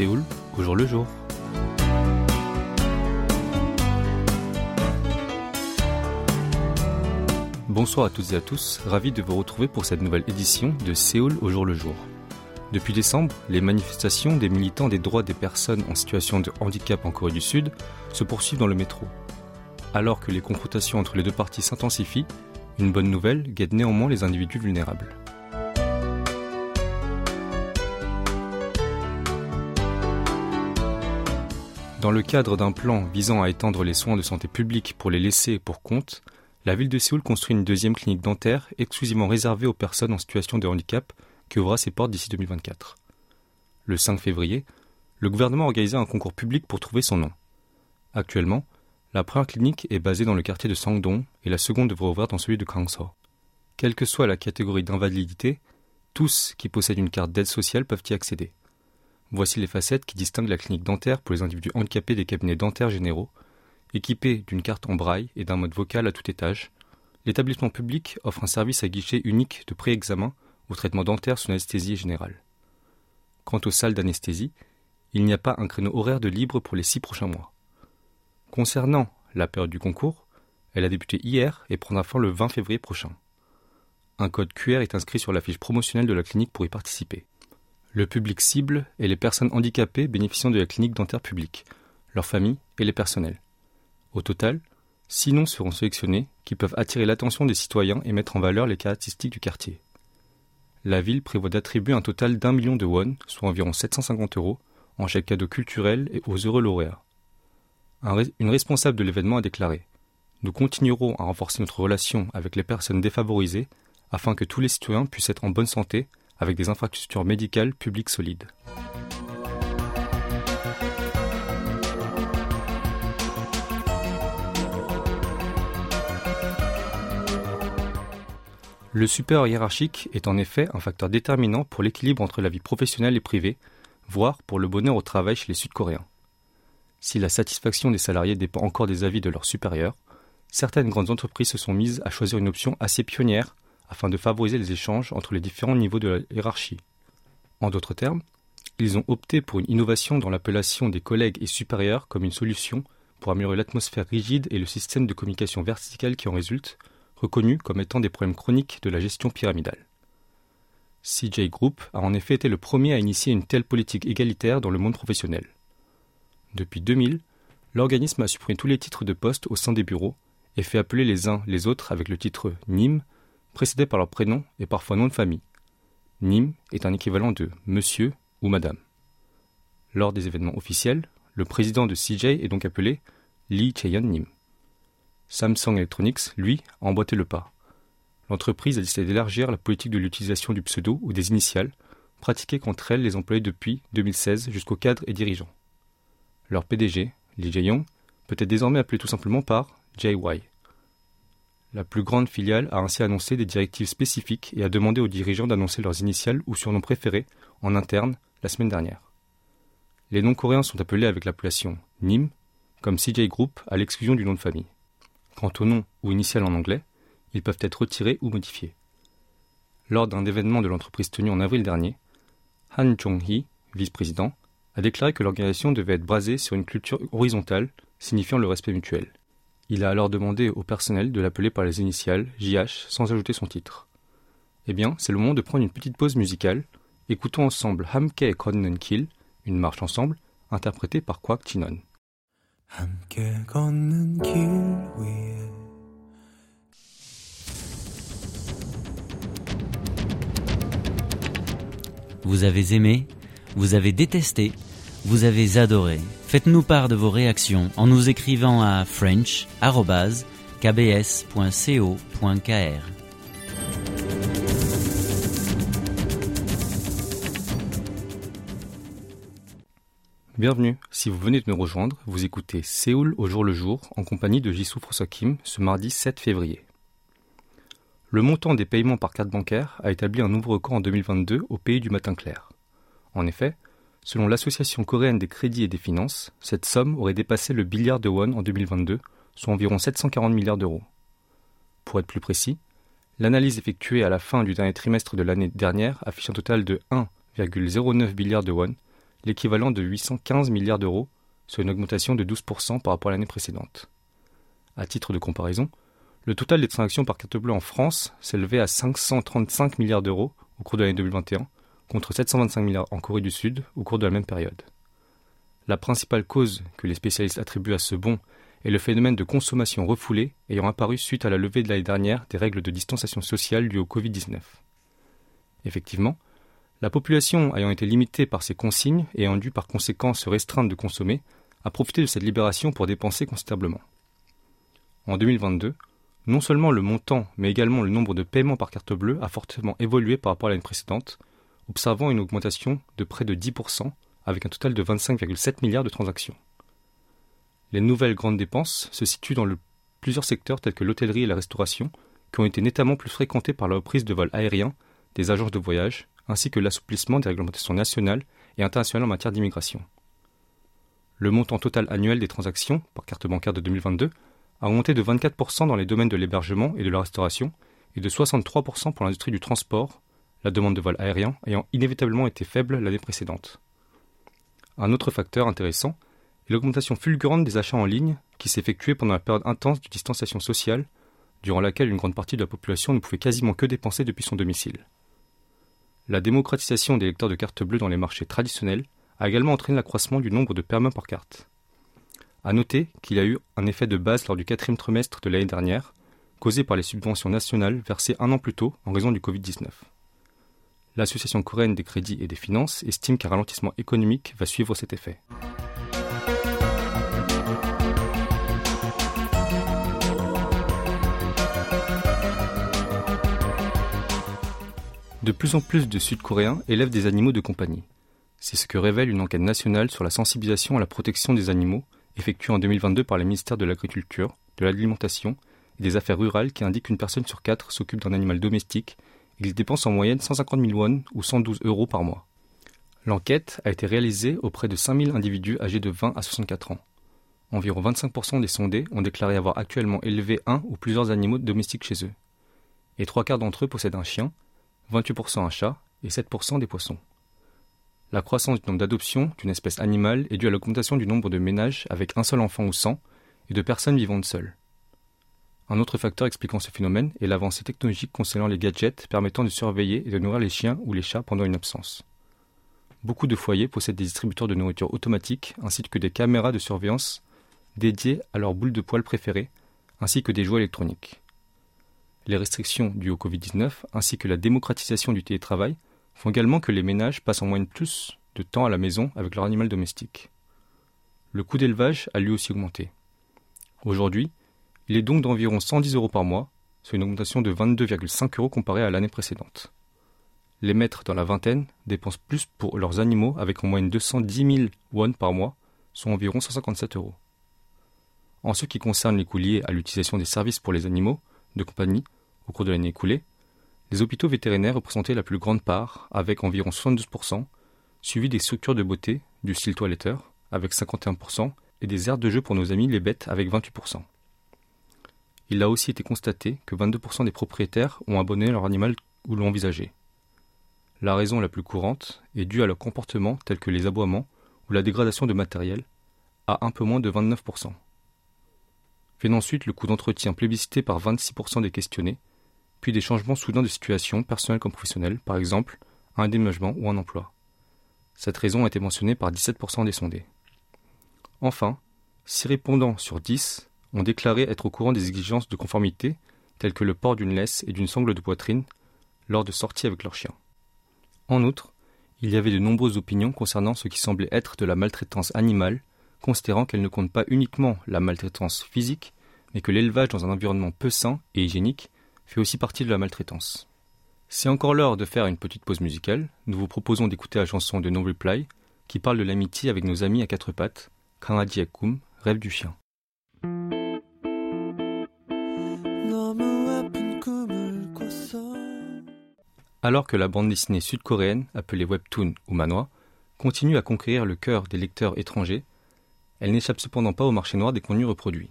Séoul au jour le jour. Bonsoir à toutes et à tous, ravi de vous retrouver pour cette nouvelle édition de Séoul au jour le jour. Depuis décembre, les manifestations des militants des droits des personnes en situation de handicap en Corée du Sud se poursuivent dans le métro. Alors que les confrontations entre les deux parties s'intensifient, une bonne nouvelle guette néanmoins les individus vulnérables. Dans le cadre d'un plan visant à étendre les soins de santé publique pour les laisser pour compte, la ville de Séoul construit une deuxième clinique dentaire exclusivement réservée aux personnes en situation de handicap qui ouvrira ses portes d'ici 2024. Le 5 février, le gouvernement a un concours public pour trouver son nom. Actuellement, la première clinique est basée dans le quartier de Sangdong et la seconde devrait ouvrir dans celui de Gangso. Quelle que soit la catégorie d'invalidité, tous qui possèdent une carte d'aide sociale peuvent y accéder. Voici les facettes qui distinguent la clinique dentaire pour les individus handicapés des cabinets dentaires généraux Équipé d'une carte en braille et d'un mode vocal à tout étage, l'établissement public offre un service à guichet unique de pré-examen au traitement dentaire sous anesthésie générale. Quant aux salles d'anesthésie, il n'y a pas un créneau horaire de libre pour les six prochains mois. Concernant la période du concours, elle a débuté hier et prendra fin le 20 février prochain. Un code QR est inscrit sur la fiche promotionnelle de la clinique pour y participer. Le public cible est les personnes handicapées bénéficiant de la clinique dentaire publique, leurs familles et les personnels. Au total, six noms seront sélectionnés qui peuvent attirer l'attention des citoyens et mettre en valeur les caractéristiques du quartier. La ville prévoit d'attribuer un total d'un million de won, soit environ 750 euros, en chèque cadeau culturel et aux heureux lauréats. une responsable de l'événement a déclaré Nous continuerons à renforcer notre relation avec les personnes défavorisées afin que tous les citoyens puissent être en bonne santé avec des infrastructures médicales publiques solides. Le supérieur hiérarchique est en effet un facteur déterminant pour l'équilibre entre la vie professionnelle et privée, voire pour le bonheur au travail chez les Sud-Coréens. Si la satisfaction des salariés dépend encore des avis de leurs supérieurs, certaines grandes entreprises se sont mises à choisir une option assez pionnière afin de favoriser les échanges entre les différents niveaux de la hiérarchie. En d'autres termes, ils ont opté pour une innovation dans l'appellation des collègues et supérieurs comme une solution pour améliorer l'atmosphère rigide et le système de communication verticale qui en résulte, reconnus comme étant des problèmes chroniques de la gestion pyramidale. CJ Group a en effet été le premier à initier une telle politique égalitaire dans le monde professionnel. Depuis 2000, l'organisme a supprimé tous les titres de poste au sein des bureaux et fait appeler les uns les autres avec le titre NIM, précédé par leur prénom et parfois nom de famille. NIM est un équivalent de Monsieur ou Madame. Lors des événements officiels, le président de CJ est donc appelé Lee Cheon Nim. Samsung Electronics, lui, a emboîté le pas. L'entreprise a décidé d'élargir la politique de l'utilisation du pseudo ou des initiales, pratiquée contre elle les employés depuis 2016 jusqu'aux cadres et dirigeants. Leur PDG, Lee Jae-yong, peut être désormais appelé tout simplement par JY. La plus grande filiale a ainsi annoncé des directives spécifiques et a demandé aux dirigeants d'annoncer leurs initiales ou surnoms préférés en interne la semaine dernière. Les noms coréens sont appelés avec l'appellation NIM, comme CJ Group à l'exclusion du nom de famille. Quant au nom ou initial en anglais, ils peuvent être retirés ou modifiés. Lors d'un événement de l'entreprise tenu en avril dernier, Han Jong-hee, vice-président, a déclaré que l'organisation devait être basée sur une culture horizontale, signifiant le respect mutuel. Il a alors demandé au personnel de l'appeler par les initiales JH sans ajouter son titre. Eh bien, c'est le moment de prendre une petite pause musicale. Écoutons ensemble Hamke Konnen Kill, une marche ensemble, interprétée par Kwak Chinon. Vous avez aimé, vous avez détesté, vous avez adoré. Faites-nous part de vos réactions en nous écrivant à french.kbs.co.kr. Bienvenue. Si vous venez de nous rejoindre, vous écoutez Séoul au jour le jour en compagnie de Jisoo Kim ce mardi 7 février. Le montant des paiements par carte bancaire a établi un nouveau record en 2022 au pays du matin clair. En effet, selon l'Association coréenne des crédits et des finances, cette somme aurait dépassé le milliard de won en 2022, soit environ 740 milliards d'euros. Pour être plus précis, l'analyse effectuée à la fin du dernier trimestre de l'année dernière affiche un total de 1,09 milliard de won, l'équivalent de 815 milliards d'euros, soit une augmentation de 12% par rapport à l'année précédente. À titre de comparaison, le total des transactions par carte bleue en France s'élevait à 535 milliards d'euros au cours de l'année 2021, contre 725 milliards en Corée du Sud au cours de la même période. La principale cause que les spécialistes attribuent à ce bond est le phénomène de consommation refoulée ayant apparu suite à la levée de l'année dernière des règles de distanciation sociale dues au Covid-19. Effectivement, la population ayant été limitée par ces consignes et ayant dû par conséquent se restreindre de consommer, a profité de cette libération pour dépenser considérablement. En 2022, non seulement le montant, mais également le nombre de paiements par carte bleue a fortement évolué par rapport à l'année précédente, observant une augmentation de près de 10%, avec un total de 25,7 milliards de transactions. Les nouvelles grandes dépenses se situent dans plusieurs secteurs tels que l'hôtellerie et la restauration, qui ont été nettement plus fréquentés par la reprise de vols aériens, des agences de voyage, ainsi que l'assouplissement des réglementations nationales et internationales en matière d'immigration. Le montant total annuel des transactions par carte bancaire de 2022 a augmenté de 24% dans les domaines de l'hébergement et de la restauration et de 63% pour l'industrie du transport, la demande de vol aérien ayant inévitablement été faible l'année précédente. Un autre facteur intéressant est l'augmentation fulgurante des achats en ligne qui s'effectuait pendant la période intense de distanciation sociale, durant laquelle une grande partie de la population ne pouvait quasiment que dépenser depuis son domicile. La démocratisation des lecteurs de cartes bleues dans les marchés traditionnels a également entraîné l'accroissement du nombre de permis par carte. À noter qu'il y a eu un effet de base lors du quatrième trimestre de l'année dernière, causé par les subventions nationales versées un an plus tôt en raison du Covid-19. L'Association coréenne des crédits et des finances estime qu'un ralentissement économique va suivre cet effet. De plus en plus de Sud-Coréens élèvent des animaux de compagnie. C'est ce que révèle une enquête nationale sur la sensibilisation à la protection des animaux effectuée en 2022 par les ministères de l'Agriculture, de l'Alimentation et des Affaires rurales qui indique qu'une personne sur quatre s'occupe d'un animal domestique et qu'il dépense en moyenne 150 000 won ou 112 euros par mois. L'enquête a été réalisée auprès de 5000 individus âgés de 20 à 64 ans. Environ 25% des sondés ont déclaré avoir actuellement élevé un ou plusieurs animaux domestiques chez eux. Et trois quarts d'entre eux possèdent un chien, 28% un chat et 7% des poissons. La croissance du nombre d'adoptions d'une espèce animale est due à l'augmentation du nombre de ménages avec un seul enfant ou 100 et de personnes vivant seules. Un autre facteur expliquant ce phénomène est l'avancée technologique concernant les gadgets permettant de surveiller et de nourrir les chiens ou les chats pendant une absence. Beaucoup de foyers possèdent des distributeurs de nourriture automatiques ainsi que des caméras de surveillance dédiées à leurs boules de poils préférées, ainsi que des jouets électroniques. Les restrictions dues au Covid-19 ainsi que la démocratisation du télétravail font également que les ménages passent en moyenne plus de temps à la maison avec leur animal domestique. Le coût d'élevage a lui aussi augmenté. Aujourd'hui, il est donc d'environ 110 euros par mois, soit une augmentation de 22,5 euros comparée à l'année précédente. Les maîtres dans la vingtaine dépensent plus pour leurs animaux avec en moyenne 210 000 won par mois, soit environ 157 euros. En ce qui concerne les coûts liés à l'utilisation des services pour les animaux de compagnie, au cours de l'année écoulée, les hôpitaux vétérinaires représentaient la plus grande part, avec environ 72%, suivi des structures de beauté, du style toiletteur, avec 51%, et des aires de jeu pour nos amis les bêtes, avec 28%. Il a aussi été constaté que 22% des propriétaires ont abonné leur animal ou l'ont envisagé. La raison la plus courante est due à leur comportement tel que les aboiements ou la dégradation de matériel, à un peu moins de 29%. Fait ensuite le coût d'entretien plébiscité par 26% des questionnés, puis des changements soudains de situation, personnelle comme professionnelle, par exemple un déménagement ou un emploi. Cette raison a été mentionnée par 17% des sondés. Enfin, 6 répondants sur 10 ont déclaré être au courant des exigences de conformité telles que le port d'une laisse et d'une sangle de poitrine lors de sorties avec leur chien. En outre, il y avait de nombreuses opinions concernant ce qui semblait être de la maltraitance animale, considérant qu'elle ne compte pas uniquement la maltraitance physique, mais que l'élevage dans un environnement peu sain et hygiénique fait aussi partie de la maltraitance. C'est encore l'heure de faire une petite pause musicale. Nous vous proposons d'écouter la chanson de No Reply, qui parle de l'amitié avec nos amis à quatre pattes, Kanadi Akum, rêve du chien. Alors que la bande dessinée sud-coréenne, appelée Webtoon ou Manhwa, continue à conquérir le cœur des lecteurs étrangers, elle n'échappe cependant pas au marché noir des contenus reproduits.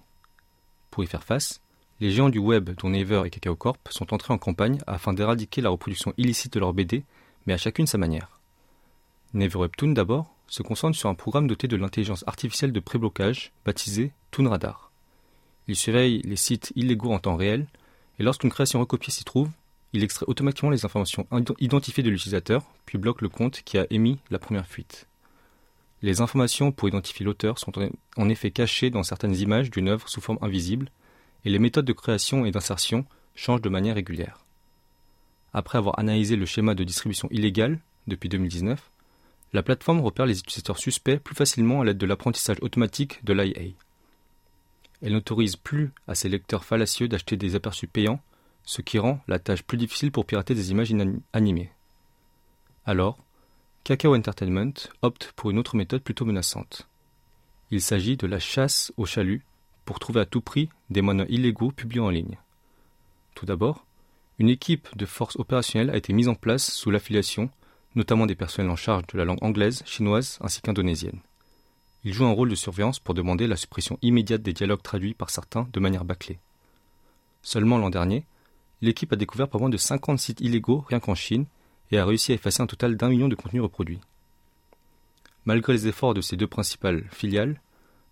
Pour y faire face, les géants du web, dont Naver et Kakao Corp, sont entrés en campagne afin d'éradiquer la reproduction illicite de leurs BD, mais à chacune sa manière. Naver Webtoon d'abord se concentre sur un programme doté de l'intelligence artificielle de préblocage baptisé ToonRadar. Il surveille les sites illégaux en temps réel et lorsqu'une création recopiée s'y trouve, il extrait automatiquement les informations identifiées de l'utilisateur puis bloque le compte qui a émis la première fuite. Les informations pour identifier l'auteur sont en effet cachées dans certaines images d'une œuvre sous forme invisible et les méthodes de création et d'insertion changent de manière régulière. Après avoir analysé le schéma de distribution illégale depuis 2019, la plateforme repère les utilisateurs suspects plus facilement à l'aide de l'apprentissage automatique de l'IA. Elle n'autorise plus à ses lecteurs fallacieux d'acheter des aperçus payants, ce qui rend la tâche plus difficile pour pirater des images animées. Alors, Kakao Entertainment opte pour une autre méthode plutôt menaçante. Il s'agit de la chasse au chalut pour trouver à tout prix des moyens illégaux publiés en ligne. Tout d'abord, une équipe de forces opérationnelles a été mise en place sous l'affiliation, notamment des personnels en charge de la langue anglaise, chinoise ainsi qu'indonésienne. Ils jouent un rôle de surveillance pour demander la suppression immédiate des dialogues traduits par certains de manière bâclée. Seulement l'an dernier, l'équipe a découvert pas moins de 50 sites illégaux rien qu'en Chine et a réussi à effacer un total d'un million de contenus reproduits. Malgré les efforts de ces deux principales filiales,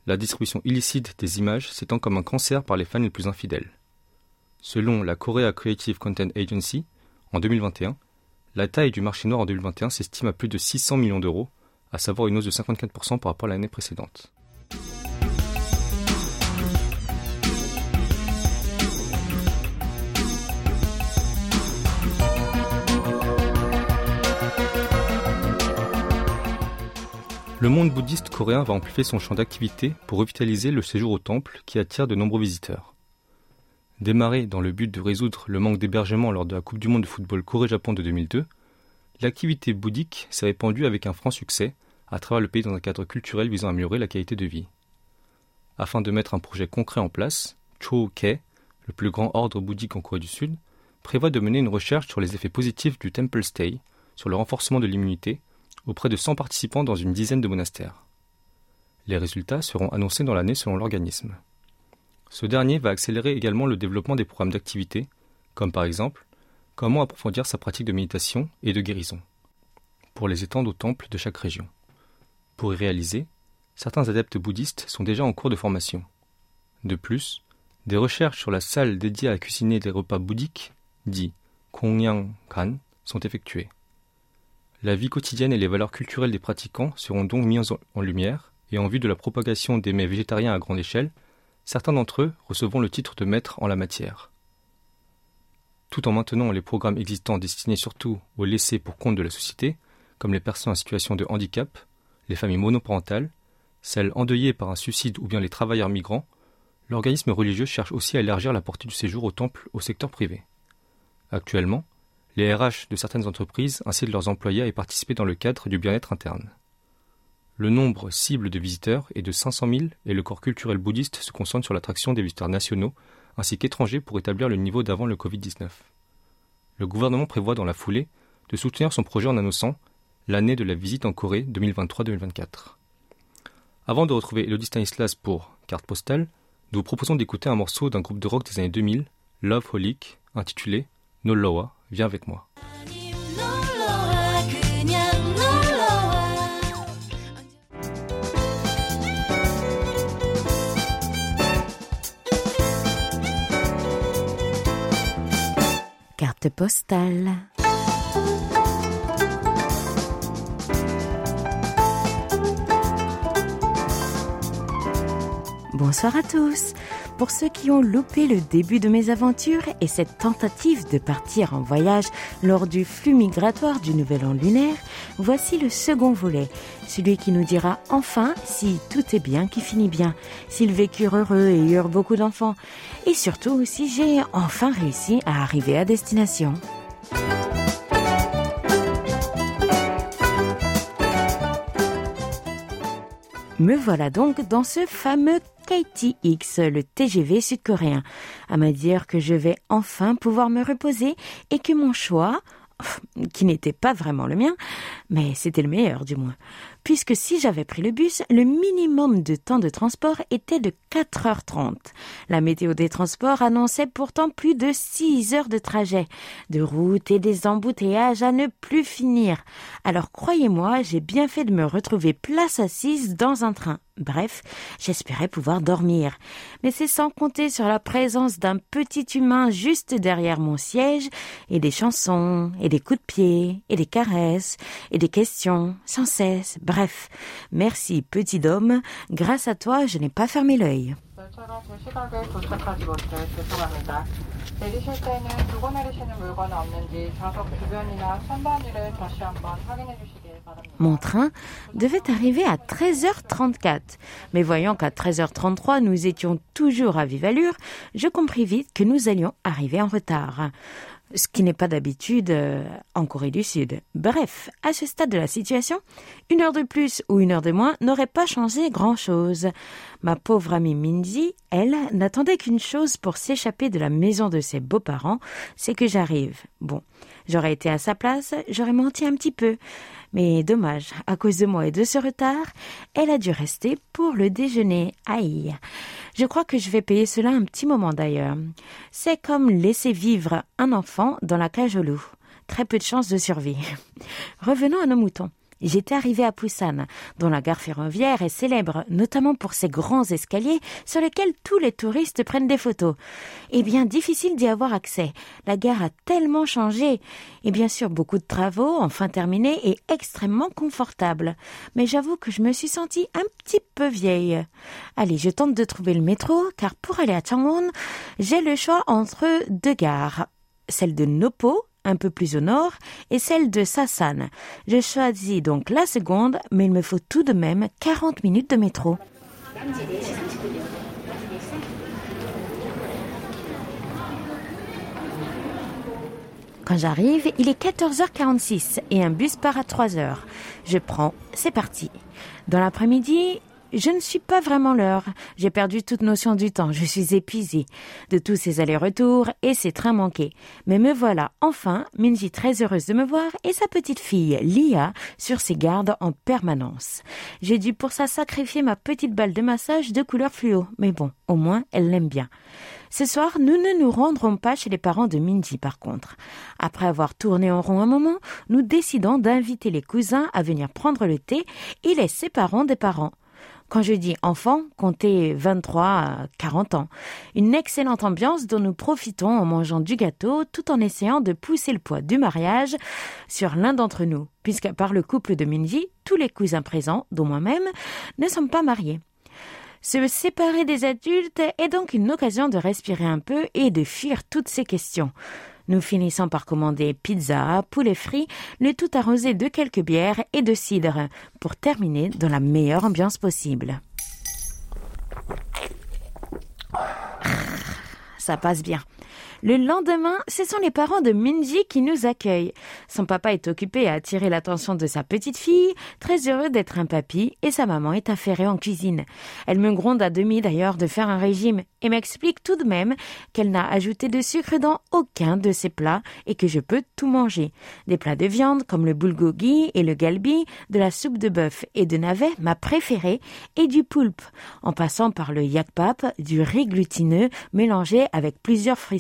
la distribution illicite des images s'étend comme un cancer par les fans les plus infidèles. Selon la Korea Creative Content Agency, en 2021, la taille du marché noir en 2021 s'estime à plus de 600 millions d'euros, à savoir une hausse de 54% par rapport à l'année précédente. Le monde bouddhiste coréen va amplifier son champ d'activité pour revitaliser le séjour au temple qui attire de nombreux visiteurs. Démarré dans le but de résoudre le manque d'hébergement lors de la Coupe du monde de football Corée-Japon de 2002, l'activité bouddhique s'est répandue avec un franc succès à travers le pays dans un cadre culturel visant à améliorer la qualité de vie. Afin de mettre un projet concret en place, Cho Kei, le plus grand ordre bouddhique en Corée du Sud, prévoit de mener une recherche sur les effets positifs du Temple Stay, sur le renforcement de l'immunité auprès de 100 participants dans une dizaine de monastères. Les résultats seront annoncés dans l'année selon l'organisme. Ce dernier va accélérer également le développement des programmes d'activité, comme par exemple comment approfondir sa pratique de méditation et de guérison, pour les étendre aux temples de chaque région. Pour y réaliser, certains adeptes bouddhistes sont déjà en cours de formation. De plus, des recherches sur la salle dédiée à cuisiner des repas bouddhiques, dit Kongyang Kan, sont effectuées. La vie quotidienne et les valeurs culturelles des pratiquants seront donc mises en lumière, et en vue de la propagation des mets végétariens à grande échelle, certains d'entre eux recevront le titre de maître en la matière. Tout en maintenant les programmes existants destinés surtout aux laissés pour compte de la société, comme les personnes en situation de handicap, les familles monoparentales, celles endeuillées par un suicide ou bien les travailleurs migrants, l'organisme religieux cherche aussi à élargir la portée du séjour au temple au secteur privé. Actuellement, les RH de certaines entreprises incitent leurs employés à y participer dans le cadre du bien-être interne. Le nombre cible de visiteurs est de 500 000 et le corps culturel bouddhiste se concentre sur l'attraction des visiteurs nationaux ainsi qu'étrangers pour établir le niveau d'avant le Covid-19. Le gouvernement prévoit dans la foulée de soutenir son projet en annonçant l'année de la visite en Corée 2023-2024. Avant de retrouver Elodie Stanislas pour Carte postale, nous vous proposons d'écouter un morceau d'un groupe de rock des années 2000, Love Holic, intitulé No Loa, viens avec moi. Carte postale. Bonsoir à tous. Pour ceux qui ont loupé le début de mes aventures et cette tentative de partir en voyage lors du flux migratoire du Nouvel An lunaire, voici le second volet, celui qui nous dira enfin si tout est bien qui finit bien, s'ils vécurent heureux et eurent beaucoup d'enfants, et surtout si j'ai enfin réussi à arriver à destination. Me voilà donc dans ce fameux KTX, le TGV sud-coréen, à me dire que je vais enfin pouvoir me reposer et que mon choix, qui n'était pas vraiment le mien, mais c'était le meilleur du moins, puisque si j'avais pris le bus, le minimum de temps de transport était de 4h30. La météo des transports annonçait pourtant plus de 6 heures de trajet, de route et des embouteillages à ne plus finir. Alors croyez-moi, j'ai bien fait de me retrouver place assise dans un train. Bref, j'espérais pouvoir dormir. Mais c'est sans compter sur la présence d'un petit humain juste derrière mon siège, et des chansons, et des coups de pied, et des caresses, et des questions, sans cesse. Merci petit homme, grâce à toi je n'ai pas fermé l'œil. Mon train devait arriver à 13h34. Mais voyant qu'à 13h33 nous étions toujours à vive allure, je compris vite que nous allions arriver en retard ce qui n'est pas d'habitude euh, en Corée du Sud. Bref, à ce stade de la situation, une heure de plus ou une heure de moins n'aurait pas changé grand-chose. Ma pauvre amie Minji, elle, n'attendait qu'une chose pour s'échapper de la maison de ses beaux-parents, c'est que j'arrive. Bon, j'aurais été à sa place, j'aurais menti un petit peu. Mais dommage, à cause de moi et de ce retard, elle a dû rester pour le déjeuner. Aïe. Je crois que je vais payer cela un petit moment d'ailleurs. C'est comme laisser vivre un enfant dans la cage au loup. Très peu de chances de survie. Revenons à nos moutons. J'étais arrivé à Busan, dont la gare ferroviaire est célèbre notamment pour ses grands escaliers sur lesquels tous les touristes prennent des photos. Eh bien, difficile d'y avoir accès. La gare a tellement changé. Et bien sûr, beaucoup de travaux, enfin terminés, et extrêmement confortable. Mais j'avoue que je me suis sentie un petit peu vieille. Allez, je tente de trouver le métro, car pour aller à Changwon, j'ai le choix entre deux gares. Celle de Nopo, un peu plus au nord, et celle de Sasan. Je choisis donc la seconde, mais il me faut tout de même 40 minutes de métro. Quand j'arrive, il est 14h46 et un bus part à 3h. Je prends, c'est parti. Dans l'après-midi, je ne suis pas vraiment l'heure. J'ai perdu toute notion du temps. Je suis épuisée de tous ces allers-retours et ces trains manqués. Mais me voilà enfin, Minji très heureuse de me voir et sa petite fille, Lia, sur ses gardes en permanence. J'ai dû pour ça sacrifier ma petite balle de massage de couleur fluo. Mais bon, au moins, elle l'aime bien. Ce soir, nous ne nous rendrons pas chez les parents de Minji par contre. Après avoir tourné en rond un moment, nous décidons d'inviter les cousins à venir prendre le thé et les séparons des parents. Quand je dis enfant, comptez 23 à 40 ans. Une excellente ambiance dont nous profitons en mangeant du gâteau tout en essayant de pousser le poids du mariage sur l'un d'entre nous, puisque par le couple de Minji, tous les cousins présents, dont moi-même, ne sommes pas mariés. Se séparer des adultes est donc une occasion de respirer un peu et de fuir toutes ces questions. Nous finissons par commander pizza, poulet frit, le tout arrosé de quelques bières et de cidre, pour terminer dans la meilleure ambiance possible. Ça passe bien. Le lendemain, ce sont les parents de Minji qui nous accueillent. Son papa est occupé à attirer l'attention de sa petite fille, très heureux d'être un papy, et sa maman est affairée en cuisine. Elle me gronde à demi d'ailleurs de faire un régime et m'explique tout de même qu'elle n'a ajouté de sucre dans aucun de ses plats et que je peux tout manger. Des plats de viande comme le bulgogi et le galbi, de la soupe de bœuf et de navet, ma préférée, et du poulpe, en passant par le yakpap, du riz glutineux mélangé avec plusieurs fruits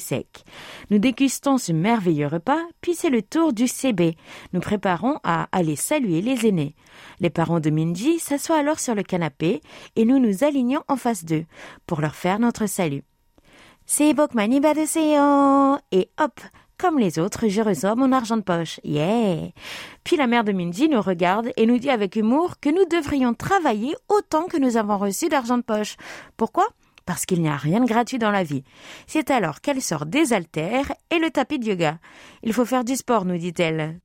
Nous dégustons ce merveilleux repas, puis c'est le tour du CB. Nous préparons à aller saluer les aînés. Les parents de Minji s'assoient alors sur le canapé et nous nous alignons en face d'eux pour leur faire notre salut. Seibok mani Et hop, comme les autres, je reçois mon argent de poche. Yeah! Puis la mère de Minji nous regarde et nous dit avec humour que nous devrions travailler autant que nous avons reçu d'argent de poche. Pourquoi? Parce qu'il n'y a rien de gratuit dans la vie. C'est alors qu'elle sort des haltères et le tapis de yoga. Il faut faire du sport, nous dit-elle.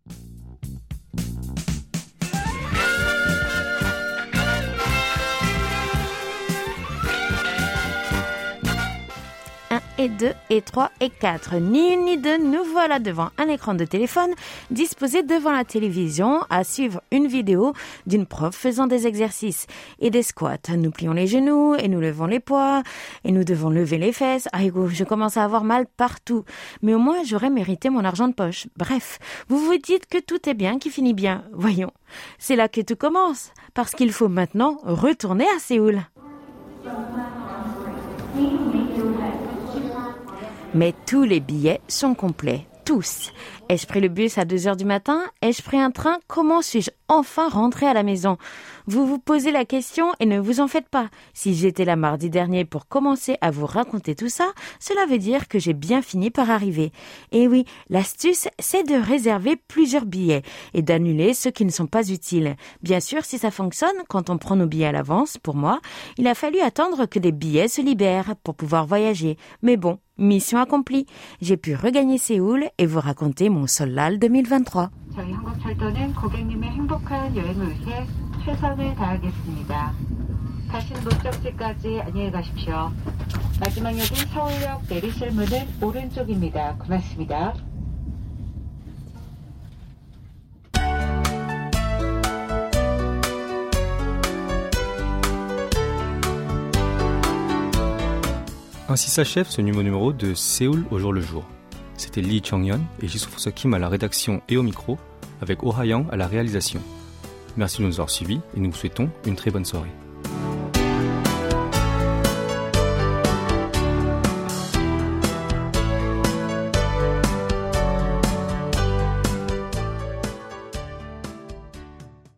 Et 2 et 3 et 4. Ni une ni deux, nous voilà devant un écran de téléphone disposé devant la télévision à suivre une vidéo d'une prof faisant des exercices et des squats. Nous plions les genoux et nous levons les poids et nous devons lever les fesses. Aïgo, je commence à avoir mal partout. Mais au moins, j'aurais mérité mon argent de poche. Bref, vous vous dites que tout est bien qui finit bien. Voyons. C'est là que tout commence. Parce qu'il faut maintenant retourner à Séoul. Mais tous les billets sont complets. Tous. Ai-je pris le bus à 2 heures du matin? Ai-je pris un train? Comment suis-je enfin rentré à la maison? Vous vous posez la question et ne vous en faites pas. Si j'étais là mardi dernier pour commencer à vous raconter tout ça, cela veut dire que j'ai bien fini par arriver. Et oui, l'astuce, c'est de réserver plusieurs billets et d'annuler ceux qui ne sont pas utiles. Bien sûr, si ça fonctionne, quand on prend nos billets à l'avance, pour moi, il a fallu attendre que des billets se libèrent pour pouvoir voyager. Mais bon, mission accomplie. J'ai pu regagner Séoul et vous raconter mon Solal 2023. Ainsi s'achève ce nouveau numéro de Séoul au jour le jour. C'était Lee Chang-yeon et Jisoo Kim à la rédaction et au micro, avec Oh Ha-young à la réalisation. Merci de nous avoir suivis et nous vous souhaitons une très bonne soirée.